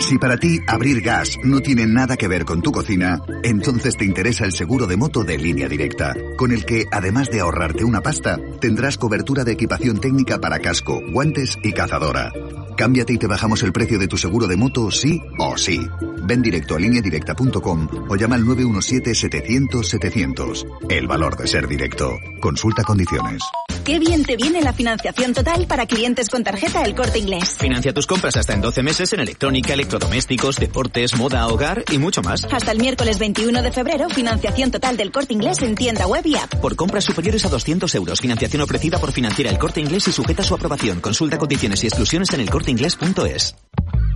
Si para ti abrir gas no tiene nada que ver con tu cocina, entonces te interesa el seguro de moto de línea directa, con el que, además de ahorrarte una pasta, tendrás cobertura de equipación técnica para casco, guantes y cazadora. Cámbiate y te bajamos el precio de tu seguro de moto sí o sí. Ven directo a lineadirecta.com o llama al 917-700-700. El valor de ser directo. Consulta condiciones. Qué bien te viene la financiación total para clientes con tarjeta El Corte Inglés. Financia tus compras hasta en 12 meses en electrónica, electrodomésticos, deportes, moda, hogar y mucho más. Hasta el miércoles 21 de febrero, financiación total del Corte Inglés en tienda web y app. Por compras superiores a 200 euros, financiación ofrecida por Financiera El Corte Inglés y sujeta a su aprobación. Consulta condiciones y exclusiones en elcorteingles.es.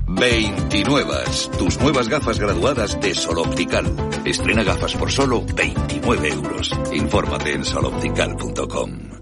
29. Tus nuevas gafas graduadas de Sol Optical. Estrena gafas por solo 29 euros. Infórmate en soloptical.com.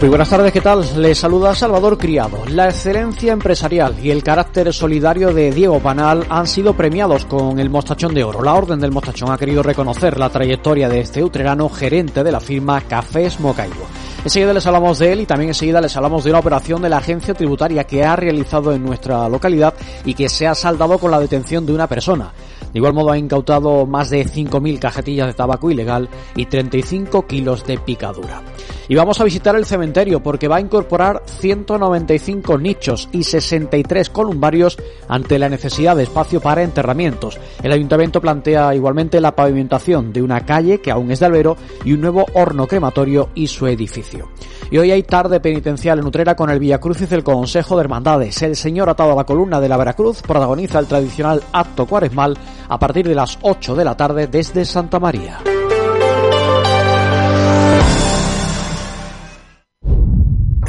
Muy buenas tardes, ¿qué tal? Les saluda Salvador Criado. La excelencia empresarial y el carácter solidario de Diego Panal han sido premiados con el Mostachón de Oro. La Orden del Mostachón ha querido reconocer la trayectoria de este utrerano gerente de la firma Cafés Mocaibo. Enseguida les hablamos de él y también enseguida les hablamos de una operación de la agencia tributaria que ha realizado en nuestra localidad y que se ha saldado con la detención de una persona. De igual modo ha incautado más de 5.000 cajetillas de tabaco ilegal y 35 kilos de picadura. Y vamos a visitar el cementerio porque va a incorporar 195 nichos y 63 columbarios ante la necesidad de espacio para enterramientos. El ayuntamiento plantea igualmente la pavimentación de una calle que aún es de albero y un nuevo horno crematorio y su edificio. Y hoy hay tarde penitencial en Utrera con el Villacrucis del Consejo de Hermandades. El señor atado a la columna de la Veracruz protagoniza el tradicional acto cuaresmal a partir de las 8 de la tarde desde Santa María.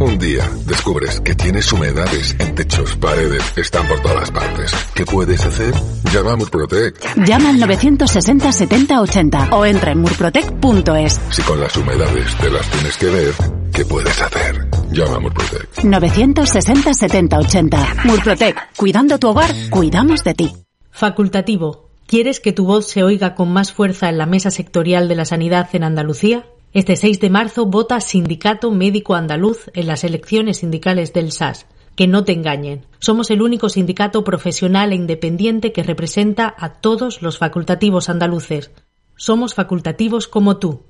Un día descubres que tienes humedades en techos, paredes, están por todas partes. ¿Qué puedes hacer? Llama a Murprotec. Llama al 960 70 80 o entra en murprotec.es. Si con las humedades te las tienes que ver, ¿qué puedes hacer? Llama a Murprotec. 960 70 80. Murprotec. Cuidando tu hogar, cuidamos de ti. Facultativo. ¿Quieres que tu voz se oiga con más fuerza en la mesa sectorial de la sanidad en Andalucía? Este 6 de marzo vota Sindicato Médico Andaluz en las elecciones sindicales del SAS. Que no te engañen. Somos el único sindicato profesional e independiente que representa a todos los facultativos andaluces. Somos facultativos como tú.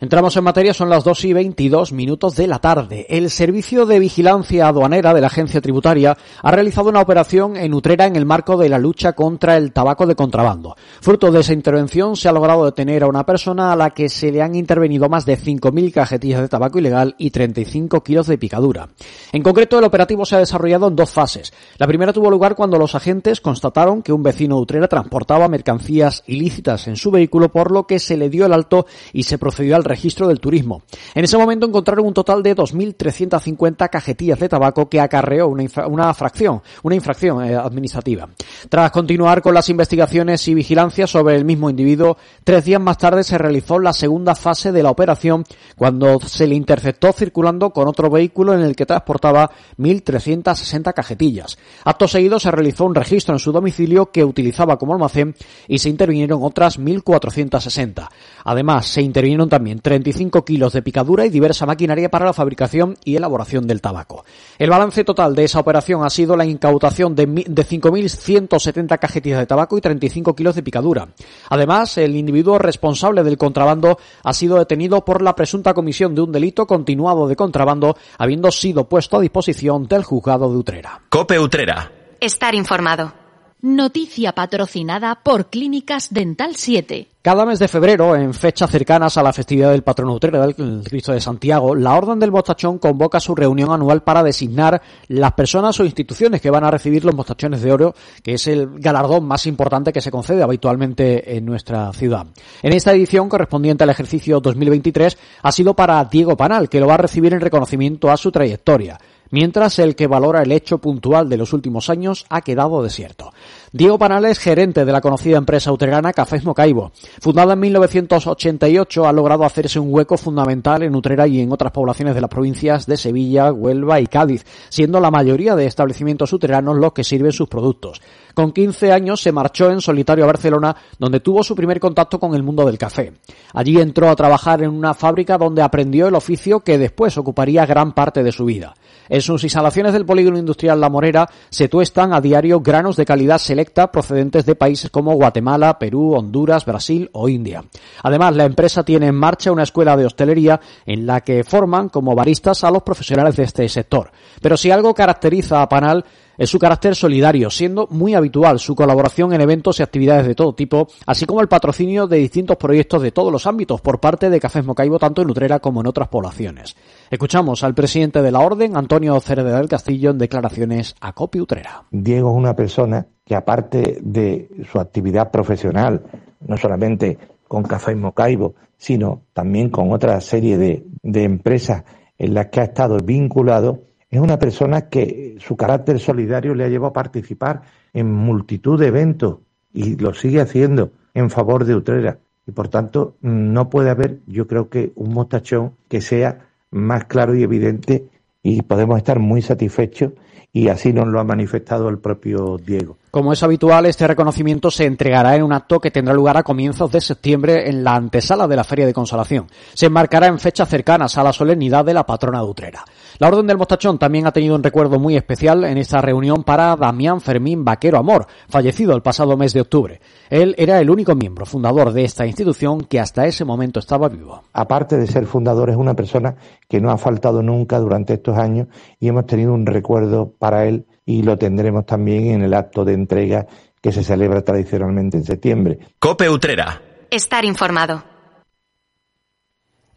Entramos en materia, son las 2 y 22 minutos de la tarde. El Servicio de Vigilancia Aduanera de la Agencia Tributaria ha realizado una operación en Utrera en el marco de la lucha contra el tabaco de contrabando. Fruto de esa intervención se ha logrado detener a una persona a la que se le han intervenido más de 5.000 cajetillas de tabaco ilegal y 35 kilos de picadura. En concreto, el operativo se ha desarrollado en dos fases. La primera tuvo lugar cuando los agentes constataron que un vecino de Utrera transportaba mercancías ilícitas en su vehículo, por lo que se le dio el alto y se procedió al registro del turismo. En ese momento encontraron un total de 2.350 cajetillas de tabaco que acarreó una, una fracción, una infracción eh, administrativa. Tras continuar con las investigaciones y vigilancia sobre el mismo individuo, tres días más tarde se realizó la segunda fase de la operación cuando se le interceptó circulando con otro vehículo en el que transportaba 1.360 cajetillas. Acto seguido se realizó un registro en su domicilio que utilizaba como almacén y se intervinieron otras 1.460. Además, se intervinieron también 35 kilos de picadura y diversa maquinaria para la fabricación y elaboración del tabaco. El balance total de esa operación ha sido la incautación de, de 5.170 cajetillas de tabaco y 35 kilos de picadura. Además, el individuo responsable del contrabando ha sido detenido por la presunta comisión de un delito continuado de contrabando, habiendo sido puesto a disposición del juzgado de Utrera. Cope Utrera. Estar informado. Noticia patrocinada por Clínicas Dental 7. Cada mes de febrero, en fechas cercanas a la festividad del patrón Utrera del Cristo de Santiago, la Orden del Mostachón convoca su reunión anual para designar las personas o instituciones que van a recibir los mostachones de oro, que es el galardón más importante que se concede habitualmente en nuestra ciudad. En esta edición, correspondiente al ejercicio 2023, ha sido para Diego Panal, que lo va a recibir en reconocimiento a su trayectoria mientras el que valora el hecho puntual de los últimos años ha quedado desierto. Diego Panales, gerente de la conocida empresa utrerana Cafés Mocaibo. Fundada en 1988, ha logrado hacerse un hueco fundamental en Utrera y en otras poblaciones de las provincias de Sevilla, Huelva y Cádiz, siendo la mayoría de establecimientos utreranos los que sirven sus productos. Con 15 años se marchó en solitario a Barcelona, donde tuvo su primer contacto con el mundo del café. Allí entró a trabajar en una fábrica donde aprendió el oficio que después ocuparía gran parte de su vida. En sus instalaciones del polígono industrial La Morera se tuestan a diario granos de calidad selecta procedentes de países como Guatemala, Perú, Honduras, Brasil o India. Además, la empresa tiene en marcha una escuela de hostelería en la que forman como baristas a los profesionales de este sector. Pero si algo caracteriza a Panal es su carácter solidario, siendo muy habitual su colaboración en eventos y actividades de todo tipo, así como el patrocinio de distintos proyectos de todos los ámbitos por parte de Cafés Mocaibo, tanto en Utrera como en otras poblaciones. Escuchamos al presidente de la Orden, Antonio Cereda del Castillo, en declaraciones a Copi Utrera. Diego es una persona que aparte de su actividad profesional, no solamente con Cafés Mocaibo, sino también con otra serie de, de empresas en las que ha estado vinculado, es una persona que su carácter solidario le ha llevado a participar en multitud de eventos y lo sigue haciendo en favor de Utrera. Y por tanto, no puede haber, yo creo que, un mostachón que sea más claro y evidente y podemos estar muy satisfechos y así nos lo ha manifestado el propio Diego. Como es habitual, este reconocimiento se entregará en un acto que tendrá lugar a comienzos de septiembre en la antesala de la Feria de Consolación. Se enmarcará en fechas cercanas a la solemnidad de la patrona de Utrera. La Orden del Mostachón también ha tenido un recuerdo muy especial en esta reunión para Damián Fermín Vaquero Amor, fallecido el pasado mes de octubre. Él era el único miembro fundador de esta institución que hasta ese momento estaba vivo. Aparte de ser fundador, es una persona que no ha faltado nunca durante estos años y hemos tenido un recuerdo para él y lo tendremos también en el acto de entrega que se celebra tradicionalmente en septiembre. Cope Utrera. Estar informado.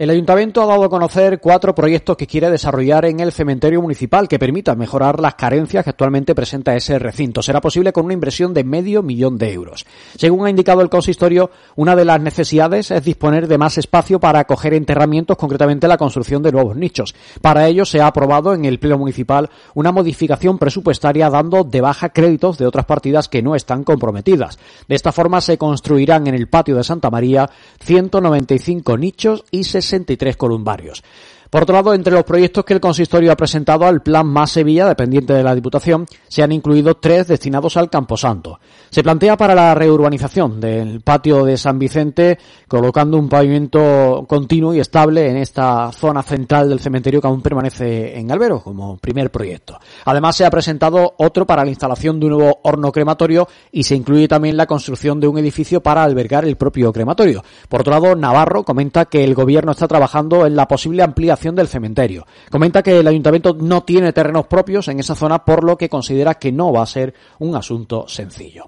El ayuntamiento ha dado a conocer cuatro proyectos que quiere desarrollar en el cementerio municipal que permitan mejorar las carencias que actualmente presenta ese recinto. Será posible con una inversión de medio millón de euros. Según ha indicado el consistorio, una de las necesidades es disponer de más espacio para acoger enterramientos, concretamente la construcción de nuevos nichos. Para ello se ha aprobado en el Pleno Municipal una modificación presupuestaria dando de baja créditos de otras partidas que no están comprometidas. De esta forma se construirán en el patio de Santa María 195 nichos y 63 columbarios. Por otro lado, entre los proyectos que el consistorio ha presentado al Plan Más Sevilla, dependiente de la Diputación, se han incluido tres destinados al Camposanto. Se plantea para la reurbanización del patio de San Vicente, colocando un pavimento continuo y estable en esta zona central del cementerio que aún permanece en Albero, como primer proyecto. Además, se ha presentado otro para la instalación de un nuevo horno crematorio y se incluye también la construcción de un edificio para albergar el propio crematorio. Por otro lado, Navarro comenta que el gobierno está trabajando en la posible ampliación del cementerio. Comenta que el ayuntamiento no tiene terrenos propios en esa zona, por lo que considera que no va a ser un asunto sencillo.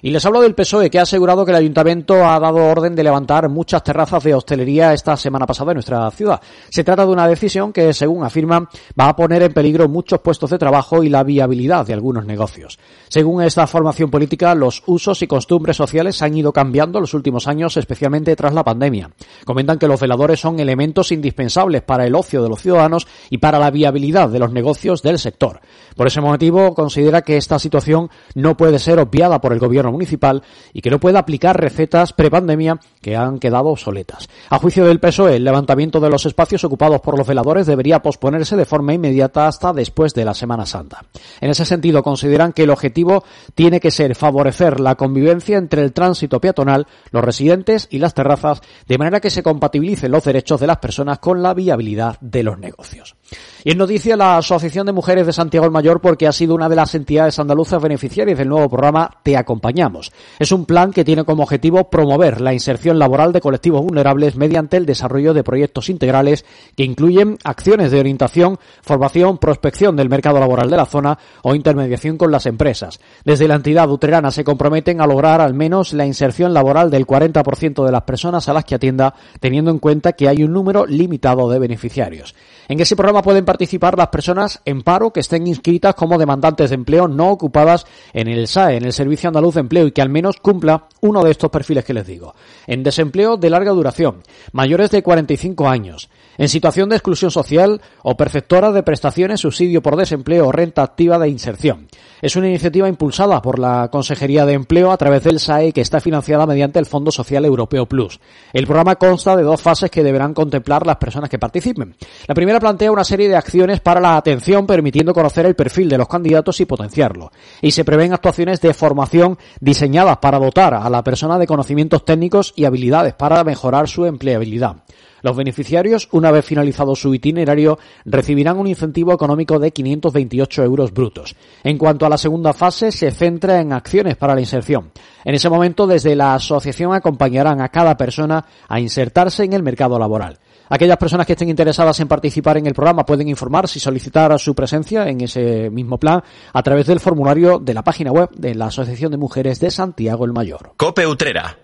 Y les hablo del PSOE, que ha asegurado que el ayuntamiento ha dado orden de levantar muchas terrazas de hostelería esta semana pasada en nuestra ciudad. Se trata de una decisión que, según afirman, va a poner en peligro muchos puestos de trabajo y la viabilidad de algunos negocios. Según esta formación política, los usos y costumbres sociales han ido cambiando los últimos años, especialmente tras la pandemia. Comentan que los veladores son elementos indispensables para el ocio de los ciudadanos y para la viabilidad de los negocios del sector. Por ese motivo, considera que esta situación no puede ser obviada por el gobierno municipal y que no puede aplicar recetas prepandemia que han quedado obsoletas. A juicio del PSOE, el levantamiento de los espacios ocupados por los veladores debería posponerse de forma inmediata hasta después de la Semana Santa. En ese sentido, consideran que el objetivo tiene que ser favorecer la convivencia entre el tránsito peatonal, los residentes y las terrazas, de manera que se compatibilicen los derechos de las personas con la viabilidad de los negocios. Y en noticia la Asociación de Mujeres de Santiago el Mayor porque ha sido una de las entidades andaluzas beneficiarias del nuevo programa Te Acompañamos. Es un plan que tiene como objetivo promover la inserción laboral de colectivos vulnerables mediante el desarrollo de proyectos integrales que incluyen acciones de orientación, formación, prospección del mercado laboral de la zona o intermediación con las empresas. Desde la entidad utrerana se comprometen a lograr al menos la inserción laboral del 40% de las personas a las que atienda, teniendo en cuenta que hay un número limitado de beneficiarios. En ese programa pueden participar las personas en paro que estén inscritas como demandantes de empleo no ocupadas en el SAE, en el Servicio Andaluz de Empleo, y que al menos cumpla uno de estos perfiles que les digo. En desempleo de larga duración, mayores de 45 años, en situación de exclusión social o perceptora de prestaciones, subsidio por desempleo o renta activa de inserción. Es una iniciativa impulsada por la Consejería de Empleo a través del SAE que está financiada mediante el Fondo Social Europeo Plus. El programa consta de dos fases que deberán contemplar las personas que participen. La primera plantea una serie de acciones para la atención permitiendo conocer el perfil de los candidatos y potenciarlo. Y se prevén actuaciones de formación diseñadas para dotar a la persona de conocimientos técnicos y habilidades para mejorar su empleabilidad. Los beneficiarios, una vez finalizado su itinerario, recibirán un incentivo económico de 528 euros brutos. En cuanto a la segunda fase, se centra en acciones para la inserción. En ese momento, desde la asociación acompañarán a cada persona a insertarse en el mercado laboral. Aquellas personas que estén interesadas en participar en el programa pueden informarse y solicitar su presencia en ese mismo plan a través del formulario de la página web de la Asociación de Mujeres de Santiago el Mayor. Cope Utrera.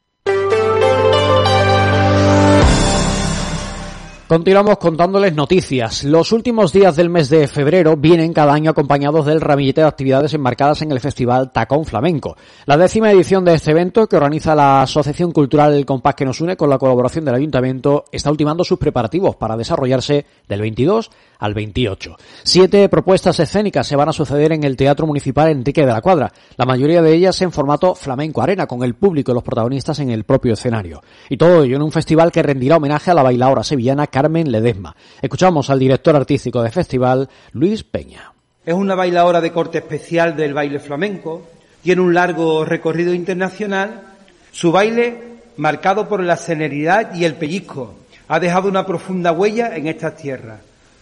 Continuamos contándoles noticias. Los últimos días del mes de febrero vienen cada año acompañados del ramillete de actividades enmarcadas en el Festival Tacón Flamenco. La décima edición de este evento, que organiza la Asociación Cultural El Compás que nos une con la colaboración del Ayuntamiento, está ultimando sus preparativos para desarrollarse del 22 al 28. Siete propuestas escénicas se van a suceder en el Teatro Municipal Enrique de la Cuadra, la mayoría de ellas en formato flamenco arena, con el público y los protagonistas en el propio escenario. Y todo ello en un festival que rendirá homenaje a la bailadora sevillana Ledesma. Escuchamos al director artístico del festival, Luis Peña. Es una bailadora de corte especial del baile flamenco, tiene un largo recorrido internacional, su baile marcado por la celeridad y el pellizco, ha dejado una profunda huella en estas tierras.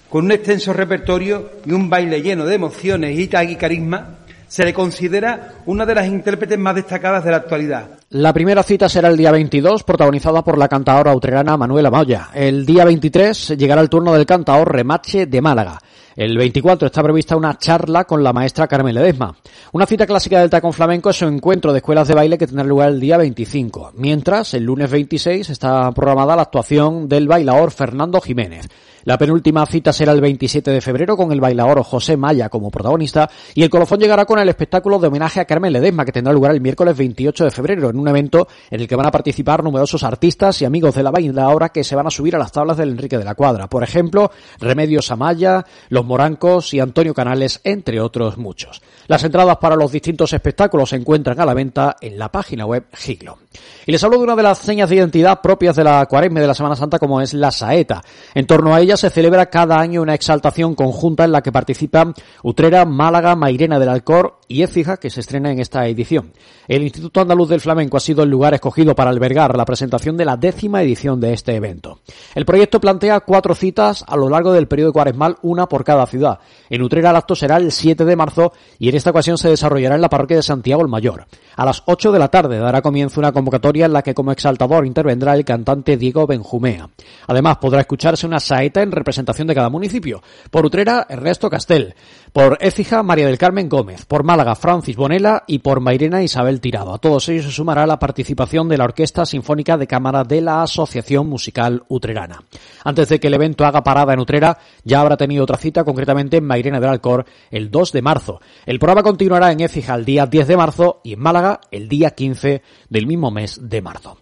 Con un extenso repertorio y un baile lleno de emociones y carisma, se le considera una de las intérpretes más destacadas de la actualidad. La primera cita será el día 22, protagonizada por la cantadora utrerana Manuela Moya. El día 23 llegará el turno del cantador Remache de Málaga. El 24 está prevista una charla con la maestra Carmen Ledesma. Una cita clásica del tacón flamenco es su encuentro de escuelas de baile que tendrá lugar el día 25. Mientras, el lunes 26 está programada la actuación del bailador Fernando Jiménez. La penúltima cita será el 27 de febrero con el bailador José Maya como protagonista y el colofón llegará con el espectáculo de homenaje a Carmen Ledesma que tendrá lugar el miércoles 28 de febrero en un evento en el que van a participar numerosos artistas y amigos de la bailadora que se van a subir a las tablas del Enrique de la Cuadra. Por ejemplo, Remedios Amaya, Los Morancos y Antonio Canales, entre otros muchos. Las entradas para los distintos espectáculos se encuentran a la venta en la página web Giglo. Y les hablo de una de las señas de identidad propias de la cuaresma de la Semana Santa como es la saeta. En torno a ella se celebra cada año una exaltación conjunta en la que participan Utrera, Málaga, Mairena del Alcor y Écija, que se estrena en esta edición. El Instituto Andaluz del Flamenco ha sido el lugar escogido para albergar la presentación de la décima edición de este evento. El proyecto plantea cuatro citas a lo largo del periodo cuaresmal, una por cada ciudad. En Utrera el acto será el 7 de marzo y en esta ocasión se desarrollará en la parroquia de Santiago el Mayor. A las 8 de la tarde dará comienzo una convocatoria en la que como exaltador intervendrá el cantante Diego Benjumea. Además podrá escucharse una saeta en representación de cada municipio. Por Utrera, Ernesto Castel. Por Écija, María del Carmen Gómez. Por Málaga, Francis Bonela. Y por Mairena, Isabel Tirado. A todos ellos se sumará la participación de la Orquesta Sinfónica de Cámara de la Asociación Musical Utrerana. Antes de que el evento haga parada en Utrera, ya habrá tenido otra cita, concretamente en Mairena del Alcor, el 2 de marzo. El programa continuará en Écija el día 10 de marzo y en Málaga el día 15 del mismo mes de marzo.